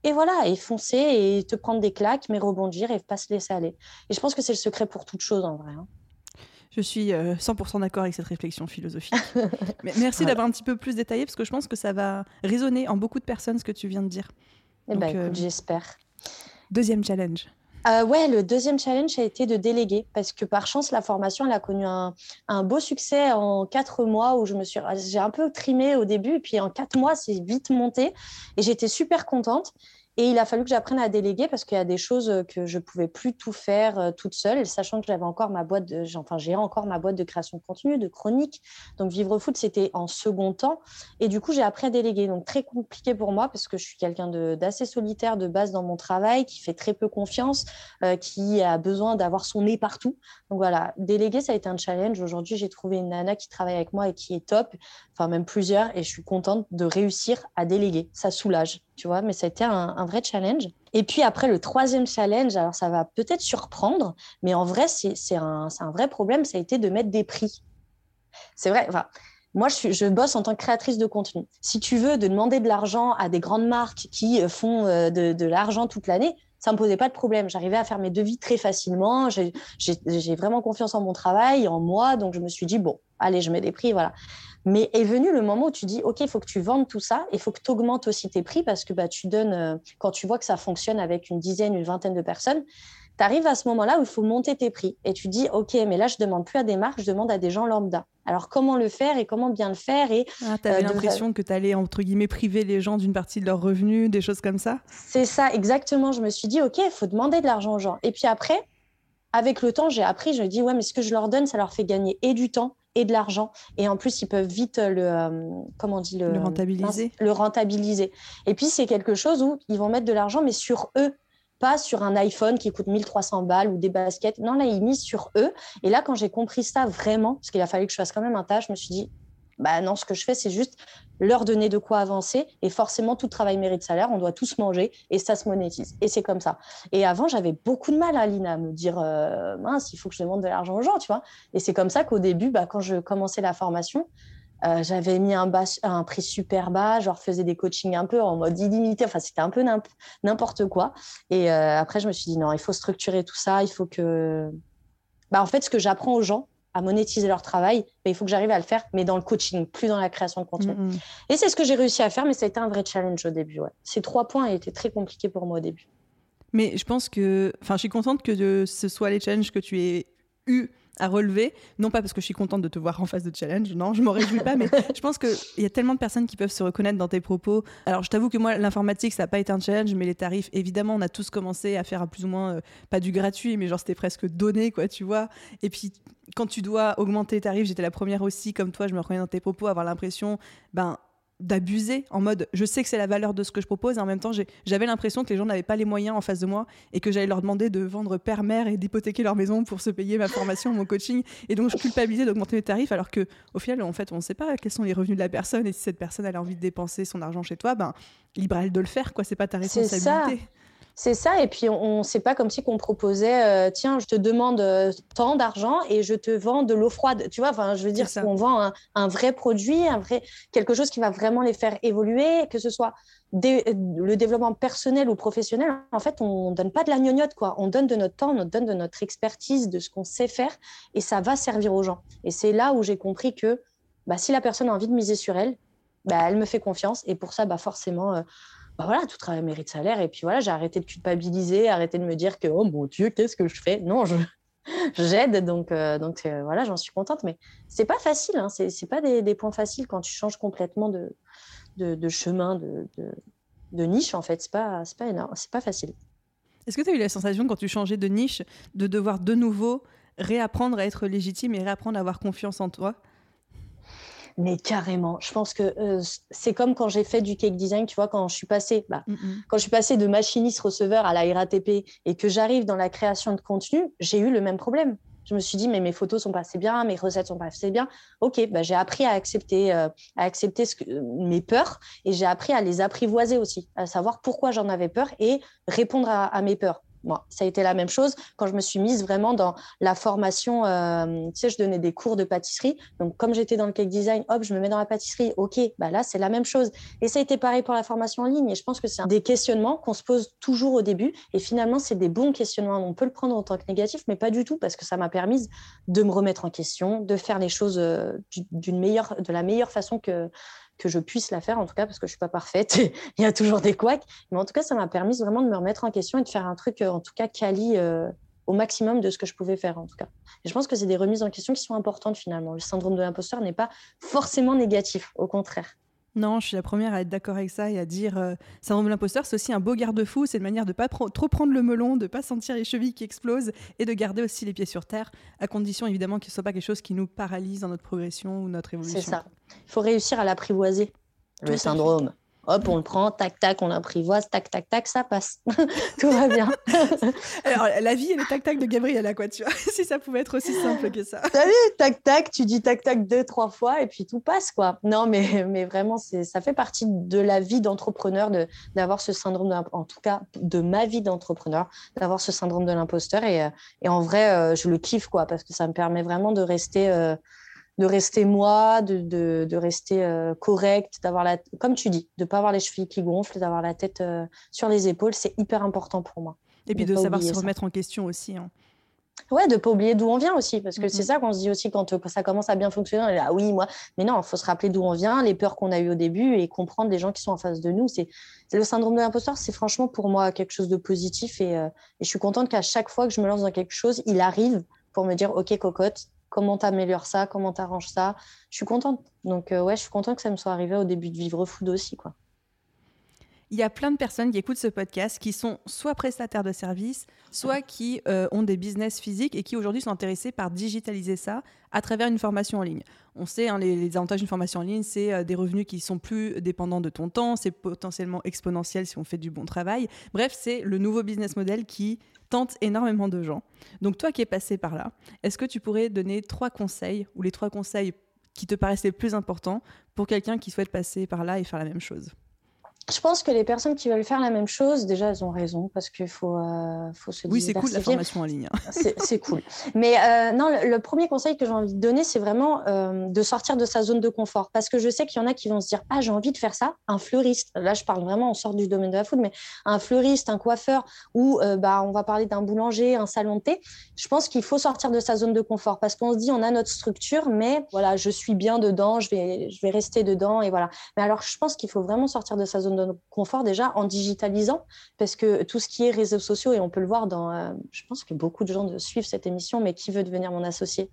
Et voilà, et foncer et te prendre des claques, mais rebondir et pas se laisser aller. Et je pense que c'est le secret pour toute chose en vrai. Hein. Je suis 100% euh, d'accord avec cette réflexion philosophique. merci d'avoir un petit peu plus détaillé parce que je pense que ça va résonner en beaucoup de personnes ce que tu viens de dire. Eh ben, euh, j'espère. Deuxième challenge. Euh, ouais, le deuxième challenge a été de déléguer parce que par chance, la formation, elle a connu un, un beau succès en quatre mois où je me suis, j'ai un peu trimé au début, et puis en quatre mois, c'est vite monté et j'étais super contente. Et il a fallu que j'apprenne à déléguer parce qu'il y a des choses que je pouvais plus tout faire euh, toute seule, sachant que j'avais encore ma boîte de, enfin, j'ai encore ma boîte de création de contenu, de chronique. Donc, vivre foot, c'était en second temps. Et du coup, j'ai appris à déléguer. Donc, très compliqué pour moi parce que je suis quelqu'un d'assez solitaire de base dans mon travail, qui fait très peu confiance, euh, qui a besoin d'avoir son nez partout. Donc, voilà, déléguer, ça a été un challenge. Aujourd'hui, j'ai trouvé une nana qui travaille avec moi et qui est top, enfin, même plusieurs. Et je suis contente de réussir à déléguer. Ça soulage tu vois, mais ça a été un, vrai challenge. Et puis après, le troisième challenge, alors ça va peut-être surprendre, mais en vrai, c'est un, vrai problème, ça a été de mettre des prix. C'est vrai, enfin, moi, je, je, bosse en tant que créatrice de contenu. Si tu veux de demander de l'argent à des grandes marques qui euh, font euh, de, de l'argent toute l'année, ça me posait pas de problème. J'arrivais à faire mes devis très facilement. J'ai vraiment confiance en mon travail, en moi. Donc, je me suis dit, bon, allez, je mets des prix, voilà. Mais est venu le moment où tu dis, OK, il faut que tu vendes tout ça, il faut que tu augmentes aussi tes prix parce que bah, tu donnes, euh, quand tu vois que ça fonctionne avec une dizaine, une vingtaine de personnes, tu arrives à ce moment-là où il faut monter tes prix. Et tu dis, OK, mais là, je demande plus à des marques, je demande à des gens lambda. Alors, comment le faire et comment bien le faire et ah, Tu avais euh, l'impression que tu allais, entre guillemets, priver les gens d'une partie de leurs revenus, des choses comme ça? C'est ça, exactement. Je me suis dit, OK, il faut demander de l'argent aux gens. Et puis après, avec le temps, j'ai appris, je me dis, ouais, mais ce que je leur donne, ça leur fait gagner et du temps et de l'argent. Et en plus, ils peuvent vite le, euh, comment on dit, le, rentabiliser. Le rentabiliser. Et puis, c'est quelque chose où ils vont mettre de l'argent, mais sur eux, pas sur un iPhone qui coûte 1300 balles ou des baskets. Non, là, ils misent sur eux. Et là, quand j'ai compris ça vraiment, parce qu'il a fallu que je fasse quand même un tas, je me suis dit, bah non, ce que je fais, c'est juste leur donner de quoi avancer. Et forcément, tout travail mérite salaire. On doit tous manger et ça se monétise. Et c'est comme ça. Et avant, j'avais beaucoup de mal, Aline, à me dire euh, mince, il faut que je demande de l'argent aux gens, tu vois. Et c'est comme ça qu'au début, bah, quand je commençais la formation, euh, j'avais mis un, un prix super bas, genre faisais des coachings un peu en mode illimité. Enfin, c'était un peu n'importe quoi. Et euh, après, je me suis dit non, il faut structurer tout ça. Il faut que. Bah, en fait, ce que j'apprends aux gens, à monétiser leur travail, mais il faut que j'arrive à le faire, mais dans le coaching, plus dans la création de contenu. Mm, mm. Et c'est ce que j'ai réussi à faire, mais ça a été un vrai challenge au début. Ces trois points étaient très compliqués pour moi au début. Mais je pense que, enfin, je suis contente que ce soit les challenges que tu aies eu à relever. Non pas parce que je suis contente de te voir en face de challenge, non, je m'en réjouis pas, mais je pense qu'il y a tellement de personnes qui peuvent se reconnaître dans tes propos. Alors, je t'avoue que moi, l'informatique, ça n'a pas été un challenge, mais les tarifs, évidemment, on a tous commencé à faire à plus ou moins, euh, pas du gratuit, mais genre c'était presque donné, quoi, tu vois. Et puis, quand tu dois augmenter tes tarifs, j'étais la première aussi, comme toi, je me reconnais dans tes propos, avoir l'impression, ben, d'abuser en mode je sais que c'est la valeur de ce que je propose et en même temps j'avais l'impression que les gens n'avaient pas les moyens en face de moi et que j'allais leur demander de vendre père mère et d'hypothéquer leur maison pour se payer ma formation mon coaching. Et donc je culpabilisais d'augmenter mes tarifs alors que au final en fait on ne sait pas quels sont les revenus de la personne et si cette personne a envie de dépenser son argent chez toi ben libre à elle de le faire quoi. C'est pas ta responsabilité c'est ça, et puis on, sait pas comme si qu'on proposait, euh, tiens, je te demande euh, tant d'argent et je te vends de l'eau froide. Tu vois, enfin, je veux dire, qu'on vend un, vrai produit, un vrai quelque chose qui va vraiment les faire évoluer, que ce soit le développement personnel ou professionnel. En fait, on donne pas de la gnognotte, quoi. On donne de notre temps, on donne de notre expertise, de ce qu'on sait faire, et ça va servir aux gens. Et c'est là où j'ai compris que, bah, si la personne a envie de miser sur elle, bah, elle me fait confiance, et pour ça, bah, forcément. Euh, bah voilà, tout travail mérite salaire. Et puis voilà, j'ai arrêté de culpabiliser, arrêté de me dire que, oh mon Dieu, qu'est-ce que je fais? Non, je, j'aide. Donc, euh, donc euh, voilà, j'en suis contente. Mais c'est pas facile. Hein, c'est, pas des, points faciles quand tu changes complètement de, de, chemin, de, de, niche, en fait. C'est pas, pas énorme, c'est pas facile. Est-ce que tu as eu la sensation, quand tu changeais de niche, de devoir de nouveau réapprendre à être légitime et réapprendre à avoir confiance en toi? Mais carrément. Je pense que euh, c'est comme quand j'ai fait du cake design, tu vois, quand je suis passée, bah, mm, mm. quand je suis passée de machiniste receveur à la RATP et que j'arrive dans la création de contenu, j'ai eu le même problème. Je me suis dit, mais mes photos sont pas assez bien, mes recettes sont pas assez bien. Ok, bah, j'ai appris à accepter, euh, à accepter ce que, mes peurs et j'ai appris à les apprivoiser aussi, à savoir pourquoi j'en avais peur et répondre à, mes peurs moi. Ça a été la même chose quand je me suis mise vraiment dans la formation. Euh, tu sais, je donnais des cours de pâtisserie. Donc, comme j'étais dans le cake design, hop, je me mets dans la pâtisserie. OK, bah là, c'est la même chose. Et ça a été pareil pour la formation en ligne. Et je pense que c'est des questionnements qu'on se pose toujours au début. Et finalement, c'est des bons questionnements. On peut le prendre en tant que négatif, mais pas du tout, parce que ça m'a permis de me remettre en question, de faire les choses euh, d'une meilleure, de la meilleure façon que que je puisse la faire, en tout cas, parce que je suis pas parfaite. Il y a toujours des couacs. Mais en tout cas, ça m'a permis vraiment de me remettre en question et de faire un truc, euh, en tout cas, quali euh, au maximum de ce que je pouvais faire, en tout cas. Et je pense que c'est des remises en question qui sont importantes, finalement. Le syndrome de l'imposteur n'est pas forcément négatif, au contraire. Non, je suis la première à être d'accord avec ça et à dire euh, syndrome de l'imposteur, c'est aussi un beau garde-fou, c'est une manière de pas trop prendre le melon, de pas sentir les chevilles qui explosent et de garder aussi les pieds sur terre, à condition évidemment qu'il ne soit pas quelque chose qui nous paralyse dans notre progression ou notre évolution. C'est ça. Il faut réussir à l'apprivoiser, le syndrome. Hop, on le prend, tac, tac, on l'apprivoise, tac, tac, tac, ça passe. tout va bien. Alors, la vie et le tac, tac de Gabriel, quoi, tu vois, si ça pouvait être aussi simple que ça. T'as vu, tac, tac, tu dis tac, tac deux, trois fois et puis tout passe, quoi. Non, mais, mais vraiment, ça fait partie de la vie d'entrepreneur d'avoir ce syndrome, en tout cas, de ma vie d'entrepreneur, d'avoir ce syndrome de l'imposteur. Et, euh, et, en vrai, euh, je le kiffe, quoi, parce que ça me permet vraiment de rester. Euh, de rester moi, de, de, de rester euh, correct, d'avoir la, comme tu dis, de pas avoir les chevilles qui gonflent, d'avoir la tête euh, sur les épaules, c'est hyper important pour moi. Et puis de, savoir se remettre en question aussi. Hein. Ouais, de pas oublier d'où on vient aussi, parce que c'est ça qu'on se dit aussi quand, ça commence à bien fonctionner. On est là, ah oui, moi, mais non, il faut se rappeler d'où on vient, les peurs qu'on a eues au début et comprendre les gens qui sont en face de nous. C'est le syndrome de l'imposteur, c'est franchement pour moi quelque chose de positif et, euh, et je suis contente qu'à chaque fois que je me lance dans quelque chose, il arrive pour me dire, ok, cocotte, comment tu améliores ça, comment tu arranges ça. Je suis contente. Donc, euh, ouais, je suis contente que ça me soit arrivé au début de Vivre Food aussi. Quoi. Il y a plein de personnes qui écoutent ce podcast qui sont soit prestataires de services, soit qui euh, ont des business physiques et qui aujourd'hui sont intéressés par digitaliser ça à travers une formation en ligne. On sait, hein, les, avantages d'une formation en ligne, c'est euh, des revenus qui sont plus dépendants de ton temps, c'est potentiellement exponentiel si on fait du bon travail. Bref, c'est le nouveau business model qui énormément de gens. Donc toi qui es passé par là, est-ce que tu pourrais donner trois conseils ou les trois conseils qui te paraissent les plus importants pour quelqu'un qui souhaite passer par là et faire la même chose? Je pense que les personnes qui veulent faire la même chose, déjà, elles ont raison parce qu'il faut, euh, faut se Oui, c'est cool la formation en ligne. c'est cool. Mais euh, non, le, premier conseil que j'ai envie de donner, c'est vraiment euh, de sortir de sa zone de confort. Parce que je sais qu'il y en a qui vont se dire Ah, j'ai envie de faire ça. Un fleuriste, là, je parle vraiment, on sort du domaine de la food, mais un fleuriste, un coiffeur, ou bah, on va parler d'un boulanger, un salon de thé. Je pense qu'il faut sortir de sa zone de confort parce qu'on se dit On a notre structure, mais voilà, je suis bien dedans, je vais, je vais rester dedans. Et voilà. Mais alors, je pense qu'il faut vraiment sortir de sa zone de confort déjà en digitalisant, parce que tout ce qui est réseaux sociaux, et on peut le voir dans, euh, je pense que beaucoup de gens suivent cette émission, mais qui veut devenir mon associé?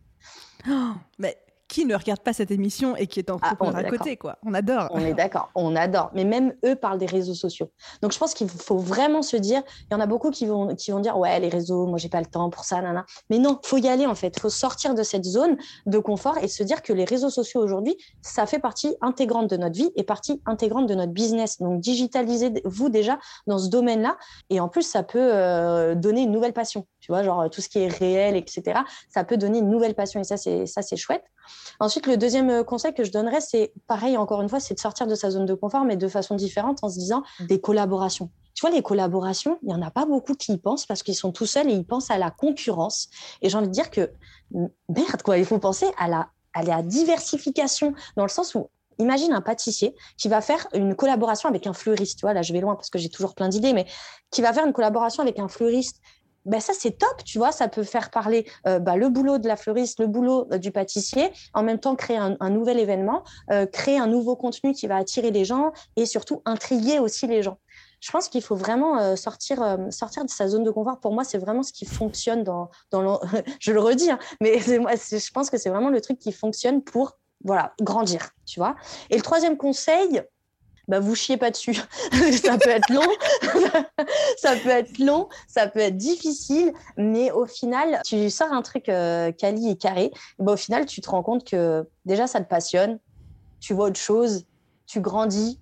Oh, mais qui ne regarde pas cette émission et qui est en ah, à côté, quoi. On adore. On est d'accord, on adore. Mais même eux parlent des réseaux sociaux. Donc je pense qu'il faut vraiment se dire, il y en a beaucoup qui vont, qui vont dire, ouais, les réseaux, moi j'ai pas le temps pour ça, nana. Mais non, faut y aller en fait. Faut sortir de cette zone de confort et se dire que les réseaux sociaux aujourd'hui, ça fait partie intégrante de notre vie et partie intégrante de notre business. Donc digitalisez-vous déjà dans ce domaine-là. Et en plus, ça peut euh, donner une nouvelle passion. Tu vois, genre tout ce qui est réel, etc. Ça peut donner une nouvelle passion et ça, c'est ça, c'est chouette. Ensuite, le deuxième euh, conseil que je donnerais, c'est pareil, encore une fois, c'est de sortir de sa zone de confort, mais de façon différente en se disant des collaborations. Tu vois, les collaborations, il n'y en a pas beaucoup qui y pensent parce qu'ils sont tout seuls et ils pensent à la concurrence. Et j'ai envie de dire que, merde, quoi, il faut penser à la, à la diversification dans le sens où Imagine un pâtissier qui va faire une collaboration avec un fleuriste. Tu vois, là, je vais loin parce que j'ai toujours plein d'idées, mais qui va faire une collaboration avec un fleuriste ben ça c'est top, tu vois, ça peut faire parler euh, bah, le boulot de la fleuriste, le boulot euh, du pâtissier, en même temps créer un, nouvel événement, euh, créer un nouveau contenu qui va attirer les gens et surtout intriguer aussi les gens. Je pense qu'il faut vraiment sortir, sortir de sa zone de confort. Pour moi, c'est vraiment ce qui fonctionne dans, dans je le redis, hein, mais je pense que c'est vraiment le truc qui fonctionne pour voilà, grandir, tu vois. Et le troisième conseil, bah, vous chiez pas dessus. ça peut être long, ça peut être long, ça peut être difficile, mais au final, tu sors un truc euh, quali et carré, bah, au final, tu te rends compte que déjà, ça te passionne, tu vois autre chose, tu grandis.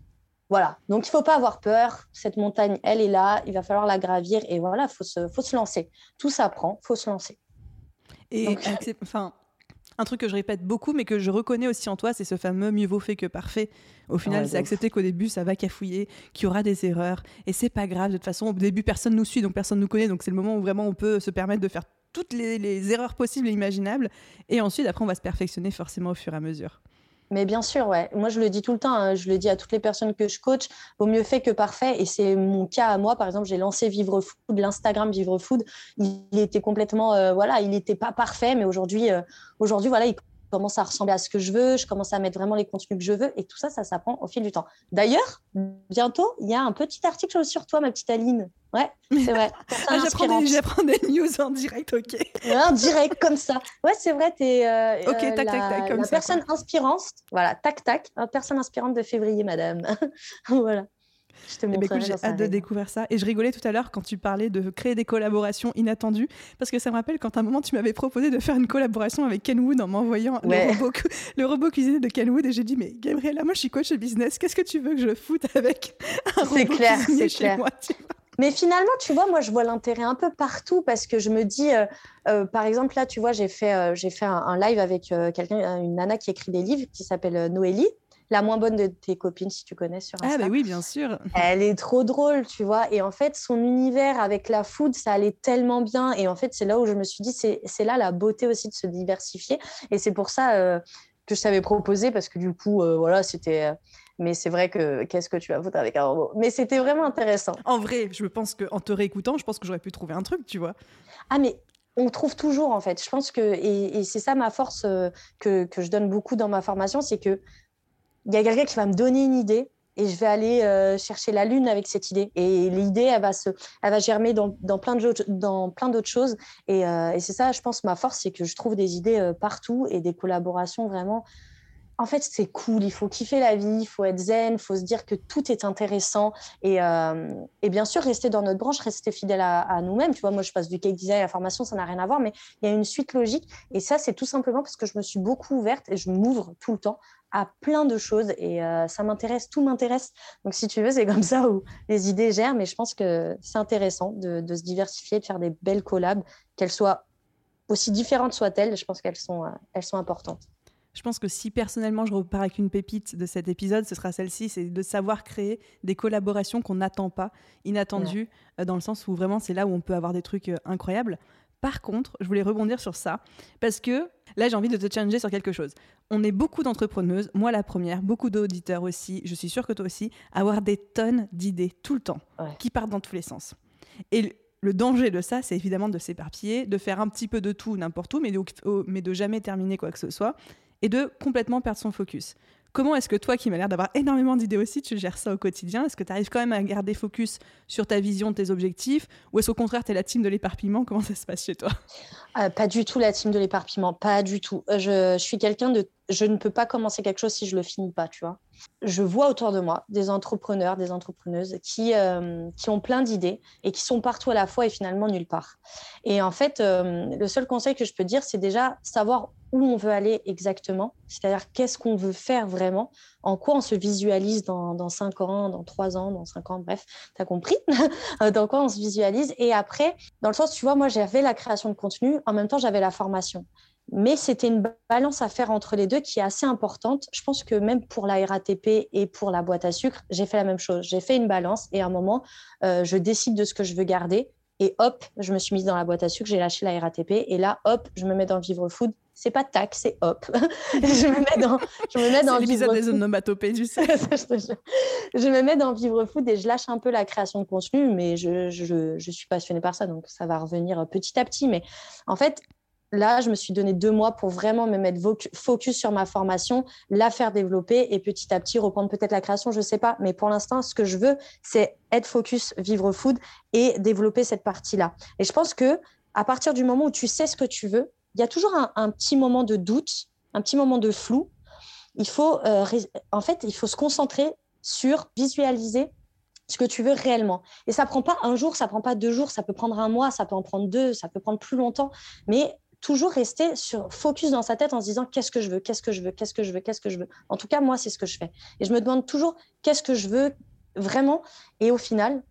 Voilà, donc il faut pas avoir peur. Cette montagne, elle est là, il va falloir la gravir et voilà, faut se, faut se lancer. Tout s'apprend, faut se lancer. Et enfin, un truc que je répète beaucoup, mais que je reconnais aussi en toi, c'est ce fameux mieux vaut fait que parfait. Au final, c'est accepter qu'au début, ça va cafouiller, qu'il y aura des erreurs, et c'est pas grave. De toute façon, au début, personne nous suit, donc personne nous connaît, donc c'est le moment où vraiment on peut se permettre de faire toutes les, les erreurs possibles et imaginables. Et ensuite, après, on va se perfectionner forcément au fur et à mesure. Mais bien sûr, ouais. Moi, je le dis tout le temps. Hein. Je le dis à toutes les personnes que je coach. Vaut mieux fait que parfait. Et c'est mon cas à moi. Par exemple, j'ai lancé Vivre Food, l'Instagram Vivre Food. Il était complètement, euh, voilà, il n'était pas parfait, mais aujourd'hui, euh, aujourd'hui, voilà, il commence à ressembler à ce que je veux, je commence à mettre vraiment les contenus que je veux, et tout ça, ça s'apprend au fil du temps. D'ailleurs, bientôt, il y a un petit article sur toi, ma petite Aline. Ouais, c'est vrai. Ah, j'apprends, des, news en direct, ok. en direct, comme ça. Ouais, c'est vrai, tu es euh, ok, tac, la, tac, tac, comme la personne inspirante. Voilà, tac, tac, personne inspirante de février, madame. voilà. Je eh ben, j'ai hâte de découvrir ça. Et je rigolais tout à l'heure quand tu parlais de créer des collaborations inattendues, parce que ça me rappelle quand à un moment tu m'avais proposé de faire une collaboration avec Kenwood en m'envoyant le, robot, le robot cuisinier de Kenwood, et j'ai dit mais Gabriella, moi je suis coach business, qu'est-ce que tu veux que je foute avec un robot clair, cuisinier chez clair. moi mais finalement, tu vois, moi, je vois l'intérêt un peu partout parce que je me dis, euh, euh, par exemple, là, tu vois, j'ai fait, euh, j'ai fait un, live avec quelqu'un, une nana qui écrit des livres qui s'appelle Noélie la moins bonne de tes copines, si tu connais sur Insta. Ah, bah oui, bien sûr. Elle est trop drôle, tu vois. Et en fait, son univers avec la food, ça allait tellement bien. Et en fait, c'est là où je me suis dit, c'est là la beauté aussi de se diversifier. Et c'est pour ça euh, que je t'avais proposé, parce que du coup, euh, voilà, c'était. Euh, mais c'est vrai que qu'est-ce que tu vas foutre avec un robot? Mais c'était vraiment intéressant. En vrai, je pense qu'en te réécoutant, je pense que j'aurais pu trouver un truc, tu vois. Ah, mais on trouve toujours en fait. Je pense que, et, c'est ça ma force que, que, je donne beaucoup dans ma formation, c'est que il y a quelqu'un qui va me donner une idée et je vais aller euh, chercher la lune avec cette idée. Et l'idée, elle va, se, elle va germer dans, dans plein d'autres choses. Et, euh, et c'est ça, je pense, ma force, c'est que je trouve des idées euh, partout et des collaborations vraiment en fait, c'est cool. Il faut kiffer la vie, il faut être zen, il faut se dire que tout est intéressant. Et, euh, et, bien sûr, rester dans notre branche, rester fidèle à, nous-mêmes. Tu vois, moi, je passe du cake design à la formation, ça n'a rien à voir, mais il y a une suite logique. Et ça, c'est tout simplement parce que je me suis beaucoup ouverte et je m'ouvre tout le temps à plein de choses. Et euh, ça m'intéresse, tout m'intéresse. Donc, si tu veux, c'est comme ça où les idées gèrent. Mais je pense que c'est intéressant de, se diversifier, de faire des belles collabs, qu'elles soient aussi différentes soient-elles. Je pense qu'elles sont, euh, elles sont importantes. Je pense que si personnellement je repars avec une pépite de cet épisode, ce sera celle-ci, c'est de savoir créer des collaborations qu'on n'attend pas, inattendues, euh, dans le sens où vraiment c'est là où on peut avoir des trucs euh, incroyables. Par contre, je voulais rebondir sur ça, parce que là j'ai envie de te challenger sur quelque chose. On est beaucoup d'entrepreneuses, moi la première, beaucoup d'auditeurs aussi, je suis sûre que toi aussi, avoir des tonnes d'idées tout le temps, qui partent dans tous les sens. Et le danger de ça, c'est évidemment de s'éparpiller, de faire un petit peu de tout n'importe où, mais de, mais de jamais terminer quoi que ce soit et de complètement perdre son focus. Comment est-ce que toi, qui m'as l'air d'avoir énormément d'idées aussi, tu gères ça au quotidien Est-ce que tu arrives quand même à garder focus sur ta vision, tes objectifs Ou est-ce au contraire, tu es la team de l'éparpillement? Comment ça se passe chez toi? Euh, Pas du tout la team de l'éparpillement, pas du tout. Euh, je, suis quelqu'un de... Je ne peux pas commencer quelque chose si je le finis pas, tu vois. Je vois autour de moi des entrepreneurs, des entrepreneuses qui, euh, qui ont plein d'idées et qui sont partout à la fois et finalement nulle part. Et en fait, le seul conseil que je peux dire, c'est déjà savoir où on veut aller exactement, c'est-à-dire qu'est-ce qu'on veut faire vraiment, en quoi on se visualise dans, dans 5 ans, dans 3 ans, dans 5 ans, bref, tu as compris, dans quoi on se visualise. Et après, dans le sens, tu vois, moi j'avais la création de contenu, en même temps j'avais la formation. Mais c'était une balance à faire entre les deux qui est assez importante. Je pense que même pour la RATP et pour la boîte à sucre, j'ai fait la même chose. J'ai fait une balance et à un moment, euh, je décide de ce que je veux garder. Et hop, je me suis mise dans la boîte à sucre, j'ai lâché la RATP. Et là, hop, je me mets dans Vivre Food c'est pas tac, c'est hop. je me mets dans, je me mets dans l'épisode des onomatopées, tu sais. je me mets dans Vivre Food et je lâche un peu la création de contenu, mais je, je, je, suis passionnée par ça, donc ça va revenir petit à petit. Mais en fait, là, je me suis donné deux mois pour vraiment me mettre focus sur ma formation, la faire développer et petit à petit reprendre peut-être la création, je ne sais pas. Mais pour l'instant, ce que je veux, c'est être focus, vivre food et développer cette partie-là. Et je pense que à partir du moment où tu sais ce que tu veux, il y a toujours un, petit moment de doute, un petit moment de flou. Il faut, euh, en fait, il faut se concentrer sur visualiser ce que tu veux réellement. Et ça prend pas un jour, ça prend pas deux jours, ça peut prendre un mois, ça peut en prendre deux, ça peut prendre plus longtemps, mais toujours rester sur focus dans sa tête en se disant qu'est-ce que je veux, qu'est-ce que je veux, qu'est-ce que je veux, qu'est-ce que je veux. En tout cas, moi, c'est ce que je fais. Et je me demande toujours qu'est-ce que je veux vraiment? Et au final,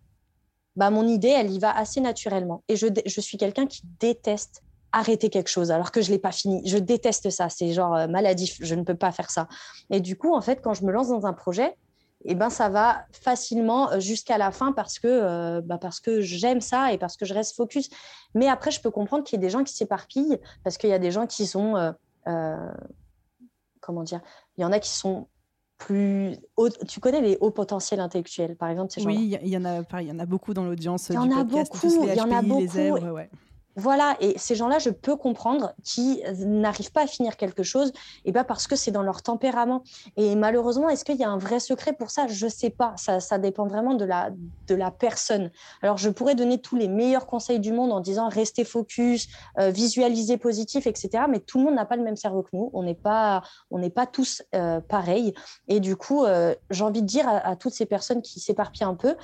bah, mon idée, elle y va assez naturellement. Et je, je suis quelqu'un qui déteste arrêter quelque chose alors que je l'ai pas fini. Je déteste ça, c'est genre euh, maladif, je ne peux pas faire ça. Et du coup, en fait, quand je me lance dans un projet, eh ben, ça va facilement euh, jusqu'à la fin parce que, euh, bah, parce que j'aime ça et parce que je reste focus. Mais après, je peux comprendre qu'il y a des gens qui s'éparpillent parce qu'il y a des gens qui sont, comment dire, il y en a qui sont plus tu connais les hauts potentiels intellectuels par exemple ces oui il y, en a il y en a beaucoup dans l'audience il y en a beaucoup il y en a beaucoup voilà, et ces gens-là, je peux comprendre qui n'arrivent pas à finir quelque chose, et pas parce que c'est dans leur tempérament. Et malheureusement, est-ce qu'il y a un vrai secret pour ça? Je ne sais pas. Ça, dépend vraiment de la, personne. Alors, je pourrais donner tous les meilleurs conseils du monde en disant restez focus, euh, visualisez positif, etc. Mais tout le monde n'a pas le même cerveau que nous. On n'est pas, pas tous euh, pareils. Et du coup, euh, j'ai envie de dire à toutes ces personnes qui s'éparpillent un peu,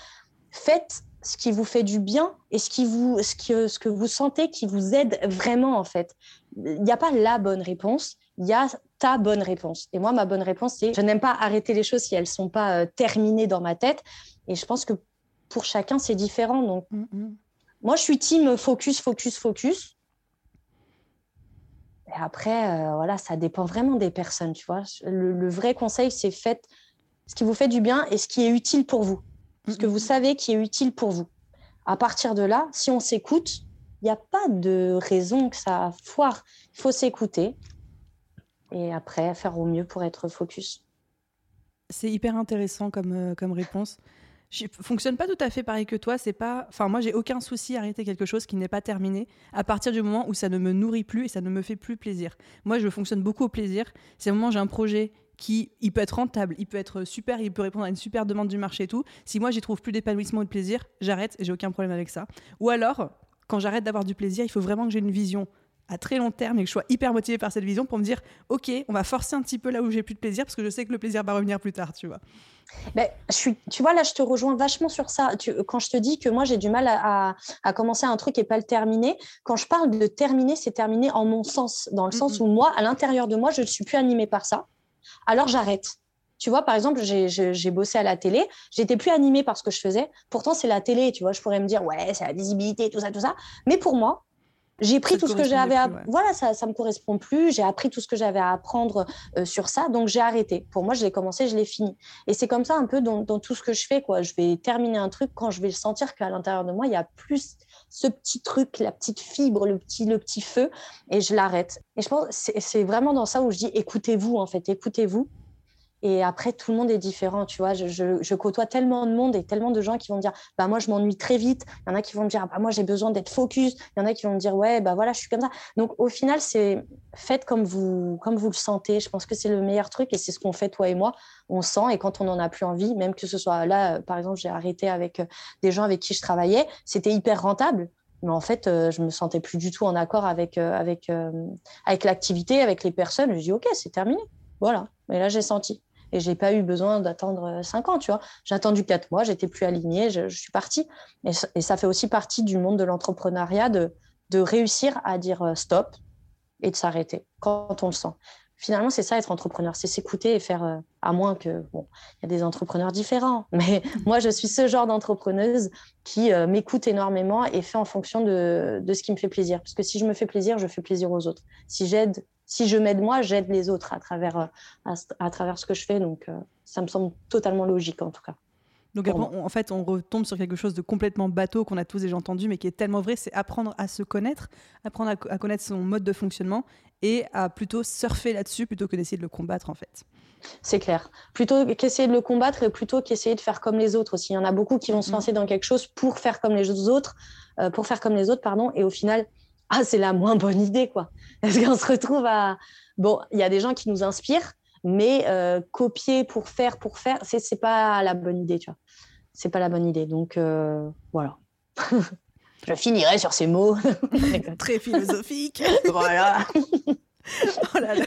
faites ce qui vous fait du bien et ce, qui vous, ce, que, ce que vous sentez qui vous aide vraiment, en fait. Il n'y a pas la bonne réponse, il y a ta bonne réponse. Et moi, ma bonne réponse, c'est je n'aime pas arrêter les choses si elles ne sont pas euh, terminées dans ma tête. Et je pense que pour chacun, c'est différent. Donc, mm, mm. moi, je suis team focus, focus, focus. Et après, euh, voilà, ça dépend vraiment des personnes, tu vois. Le, le vrai conseil, c'est faites ce qui vous fait du bien et ce qui est utile pour vous ce que vous savez qui est utile pour vous. À partir de là, si on s'écoute, il n'y a pas de raison que ça foire. Il faut s'écouter et après faire au mieux pour être focus. C'est hyper intéressant comme, euh, comme réponse. Je fonctionne pas tout à fait pareil que toi. C'est pas, enfin moi j'ai aucun souci à arrêter quelque chose qui n'est pas terminé à partir du moment où ça ne me nourrit plus et ça ne me fait plus plaisir. Moi je fonctionne beaucoup au plaisir. C'est le moment où j'ai un projet qui il peut être rentable, il peut être super, il peut répondre à une super demande du marché et tout. Si moi j'y trouve plus d'épanouissement ou de plaisir, j'arrête et j'ai aucun problème avec ça. Ou alors, quand j'arrête d'avoir du plaisir, il faut vraiment que j'ai une vision à très long terme et que je sois hyper motivée par cette vision pour me dire ok on va forcer un petit peu là où j'ai plus de plaisir parce que je sais que le plaisir va revenir plus tard tu vois ben, je suis, tu vois là je te rejoins vachement sur ça quand je te dis que moi j'ai du mal à, commencer un truc et pas le terminer quand je parle de terminer c'est terminer en mon sens dans le sens où moi à l'intérieur de moi je ne suis plus animée par ça alors j'arrête. Tu vois, par exemple, j'ai bossé à la télé, j'étais plus animée par ce que je faisais. Pourtant, c'est la télé, tu vois, je pourrais me dire, ouais, c'est la visibilité, tout ça, tout ça. Mais pour moi, j'ai pris tout ce que j'avais à... Voilà, ça ne me correspond plus. J'ai appris tout ce que j'avais à apprendre euh, sur ça. Donc, j'ai arrêté. Pour moi, je l'ai commencé, je l'ai fini. Et c'est comme ça un peu dans, dans, tout ce que je fais. Quoi. Je vais terminer un truc quand je vais sentir qu'à l'intérieur de moi, il y a plus ce petit truc, la petite fibre, le petit, le petit feu, et je l'arrête. Et je pense c'est vraiment dans ça où je dis écoutez-vous, en fait, écoutez-vous. Et après, tout le monde est différent, tu vois. Je, côtoie tellement de monde et tellement de gens qui vont me dire, bah moi, je m'ennuie très vite. Il y en a qui vont me dire, bah moi, j'ai besoin d'être focus. Il y en a qui vont me dire, ouais, bah voilà, je suis comme ça. Donc, au final, c'est faites comme vous, comme vous le sentez. Je pense que c'est le meilleur truc et c'est ce qu'on fait, toi et moi. On sent et quand on n'en a plus envie, même que ce soit là, par exemple, j'ai arrêté avec euh, des gens avec qui je travaillais, c'était hyper rentable mais en fait, euh, je me sentais plus du tout en accord avec, euh, avec, avec l'activité, avec les personnes. Je dis, OK, c'est terminé. Voilà. Mais là, j'ai senti. Et j'ai pas eu besoin d'attendre euh, cinq ans, tu vois. J'ai attendu quatre mois, j'étais plus alignée, je, suis partie. Et, ça fait aussi partie du monde de l'entrepreneuriat de, de réussir à dire euh, stop et de s'arrêter quand on le sent. Finalement, c'est ça être entrepreneur, c'est s'écouter et faire, euh, à moins que, bon, il y a des entrepreneurs différents, mais moi, je suis ce genre d'entrepreneuse qui m'écoute énormément et fait en fonction de, de ce qui me fait plaisir. Parce que si je me fais plaisir, je fais plaisir aux autres. Si j'aide si je m'aide moi, j'aide les autres à travers, euh, à, travers ce que je fais. Donc, euh, ça me semble totalement logique en tout cas. Donc en fait, on retombe sur quelque chose de complètement bateau qu'on a tous déjà entendu, mais qui est tellement vrai, c'est apprendre à se connaître, apprendre à, connaître son mode de fonctionnement et à plutôt surfer là-dessus plutôt que d'essayer de le combattre en fait. C'est clair. Plutôt qu'essayer de le combattre et plutôt qu'essayer de faire comme les autres aussi. Il y en a beaucoup qui vont se mm-hmm. lancer dans quelque chose pour faire comme les autres, euh, pour faire comme les autres, pardon, et au final, ah, c'est la moins bonne idée, quoi. Parce qu'on se retrouve à. Bon, il y a des gens qui nous inspirent, mais euh, copier pour faire, pour faire, c'est, c'est pas la bonne idée, tu vois. C'est pas la bonne idée. Donc, euh, voilà. Je finirai sur ces mots. Très philosophique. voilà. oh là là.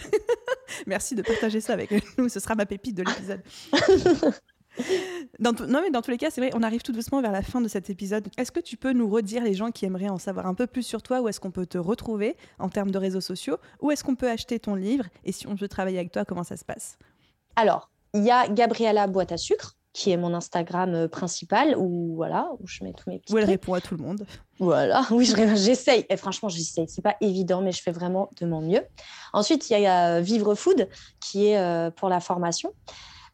Merci de partager ça avec nous. Ce sera ma pépite de l'épisode. Dans non, mais dans tous les cas, c'est vrai, on arrive tout doucement vers la fin de cet épisode. Est-ce que tu peux nous redire les gens qui aimeraient en savoir un peu plus sur toi? Où est-ce qu'on peut te retrouver en termes de réseaux sociaux? Où est-ce qu'on peut acheter ton livre? Et si on veut travailler avec toi, comment ça se passe? Alors, il y a Gabriella Boîte à sucre qui est mon Instagram principal, où, voilà, où je mets tous mes petits. Où elle répond à tout le monde. Voilà, oui, j'essaye. Et franchement, j'essaye. C'est pas évident, mais je fais vraiment de mon mieux. Ensuite, il y a Vivre Food, qui est pour la formation.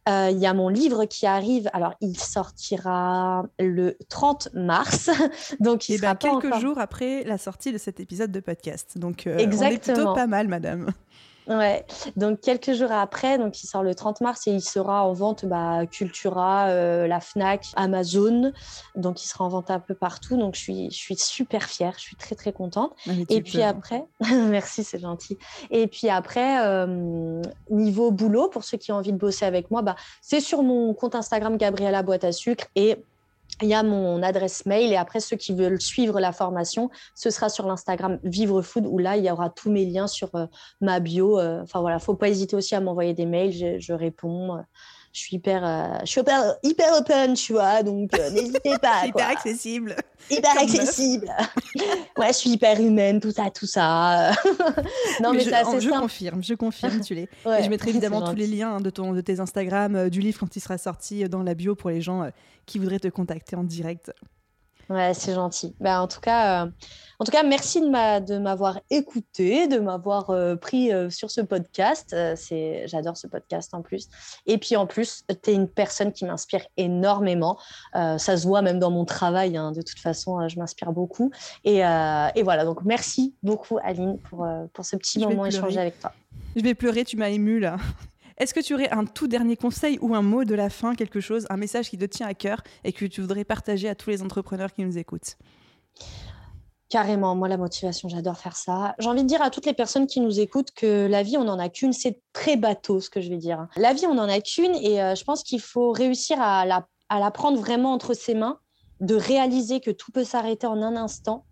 Euh, il y a mon livre qui arrive. Alors, il sortira le 30 mars. Donc, il Et eh sera ben, quelques jours après la sortie de cet épisode de podcast. Donc, euh, on est plutôt pas mal, madame. Ouais, donc quelques jours après, donc il sort le 30 mars et il sera en vente bah, Cultura, euh, la Fnac, Amazon. Donc il sera en vente un peu partout. Donc je suis, je suis super fière, je suis très très contente. Ah, et puis après, merci, c'est gentil. Et puis après, euh, niveau boulot, pour ceux qui ont envie de bosser avec moi, bah, c'est sur mon compte Instagram Gabriella Boîte à sucre et il y a mon adresse mail et après ceux qui veulent suivre la formation, ce sera sur l'Instagram Vivre Food où là il y aura tous mes liens sur euh, ma bio. Euh, enfin voilà, faut pas hésiter aussi à m'envoyer des mails, je, réponds. Je suis hyper, euh, je suis hyper, open, tu vois, donc n'hésitez pas. hyper accessible. Hyper accessible. ouais, je suis hyper humaine, tout ça, tout ça. non, mais, c'est assez je confirme, je confirme, tu l'es. je mettrai évidemment tous les liens hein, de, ton, de tes Instagram, du livre quand il sera sorti dans la bio pour les gens qui voudraient te contacter en direct. Ouais, c'est gentil. Ben, en, tout cas, euh, en tout cas, merci de m'avoir écouté, de m'avoir euh, pris euh, sur ce podcast. c'est, j'adore ce podcast en plus. Et puis en plus, tu es une personne qui m'inspire énormément. ça se voit même dans mon travail. Hein. De toute façon, je m'inspire beaucoup. Et, et, voilà, donc merci beaucoup Aline pour, pour ce petit moment échangé avec toi. Je vais pleurer, tu m'as émue là. Est-ce que tu aurais un tout dernier conseil ou un mot de la fin, quelque chose, un message qui te tient à cœur et que tu voudrais partager à tous les entrepreneurs qui nous écoutent? Carrément, moi la motivation, j'adore faire ça. J'ai envie de dire à toutes les personnes qui nous écoutent que la vie, on n'en a qu'une. C'est très bateau ce que je vais dire. La vie, on n'en a qu'une et euh, je pense qu'il faut réussir à la, prendre vraiment entre ses mains, de réaliser que tout peut s'arrêter en un instant,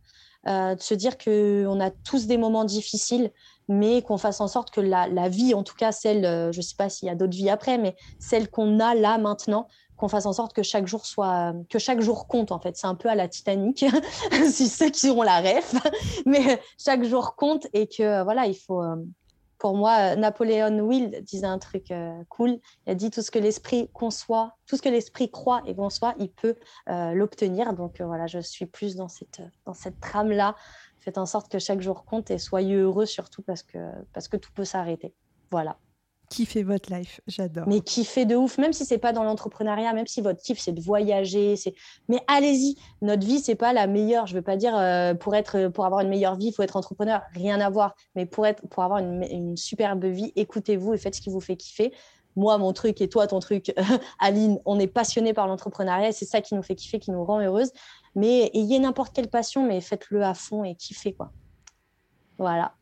euh, de se dire qu'on a tous des moments difficiles, mais qu'on fasse en sorte que la, vie, en tout cas celle, euh, je ne sais pas s'il y a d'autres vies après, mais celle qu'on a là maintenant, qu'on fasse en sorte que chaque jour soit, que chaque jour compte en fait. C'est un peu à la Titanic, si ceux qui ont la ref, mais chaque jour compte et que voilà, il faut. Euh, pour moi, Napoléon Hill disait un truc euh, cool. Il a dit tout ce que l'esprit conçoit, tout ce que l'esprit croit et conçoit, il peut l'obtenir. Donc voilà, je suis plus dans cette dans cette trame là faites en sorte que chaque jour compte et soyez heureux surtout parce que, parce que tout peut s'arrêter. Voilà. Kiffez votre life, j'adore. Mais kiffez de ouf, même si c'est pas dans l'entrepreneuriat, même si votre kiff c'est de voyager, c'est. Mais allez-y, notre vie c'est pas la meilleure. Je veux pas dire euh, pour être, pour avoir une meilleure vie, il faut être entrepreneur, rien à voir. Mais pour être, pour avoir une, une superbe vie, écoutez-vous et faites ce qui vous fait kiffer moi, mon truc et toi, ton truc, Aline, on est passionné par l'entrepreneuriat c'est ça qui nous fait kiffer, qui nous rend heureuse. Mais ayez n'importe quelle passion, mais faites-le à fond et kiffez, quoi. Voilà.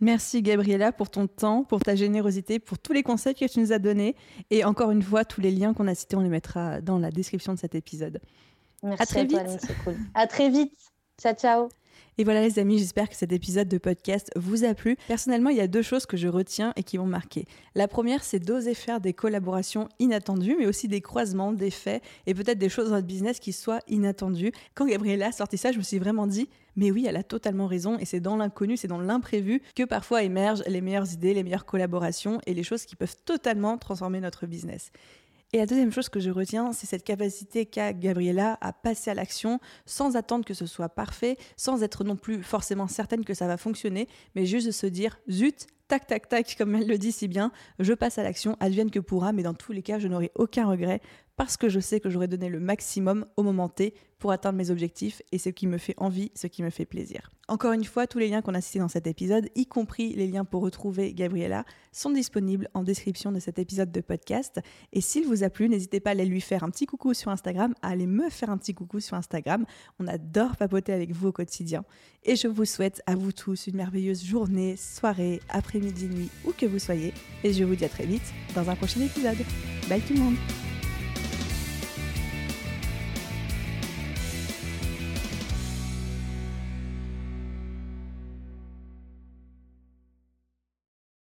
Merci Gabriella pour ton temps, pour ta générosité, pour tous les conseils que tu nous as donnés. Et encore une fois, tous les liens qu'on a cités, on les mettra dans la description de cet épisode. Merci à très vite. c'est cool. À très vite. Ciao, ciao. Et voilà les amis, j'espère que cet épisode de podcast vous a plu. Personnellement, il y a deux choses que je retiens et qui vont marquer. La première, c'est d'oser faire des collaborations inattendues, mais aussi des croisements, des faits et peut-être des choses dans notre business qui soient inattendues. Quand Gabriella a sorti ça, je me suis vraiment dit, mais oui, elle a totalement raison et c'est dans l'inconnu, c'est dans l'imprévu que parfois émergent les meilleures idées, les meilleures collaborations et les choses qui peuvent totalement transformer notre business. Et la deuxième chose que je retiens, c'est cette capacité qu'a Gabriella à passer à l'action sans attendre que ce soit parfait, sans être non plus forcément certaine que ça va fonctionner, mais juste de se dire zut, tac, tac, tac, comme elle le dit si bien, je passe à l'action, advienne que pourra, mais dans tous les cas, je n'aurai aucun regret parce que je sais que j'aurai donné le maximum au moment T pour atteindre mes objectifs et ce qui me fait envie, ce qui me fait plaisir. Encore une fois, tous les liens qu'on a cités dans cet épisode, y compris les liens pour retrouver Gabriella, sont disponibles en description de cet épisode de podcast. Et s'il vous a plu, n'hésitez pas à aller lui faire un petit coucou sur Instagram, à aller me faire un petit coucou sur Instagram. On adore papoter avec vous au quotidien. Et je vous souhaite à vous tous une merveilleuse journée, soirée, après-midi, nuit, où que vous soyez. Et je vous dis à très vite dans un prochain épisode. Bye tout le monde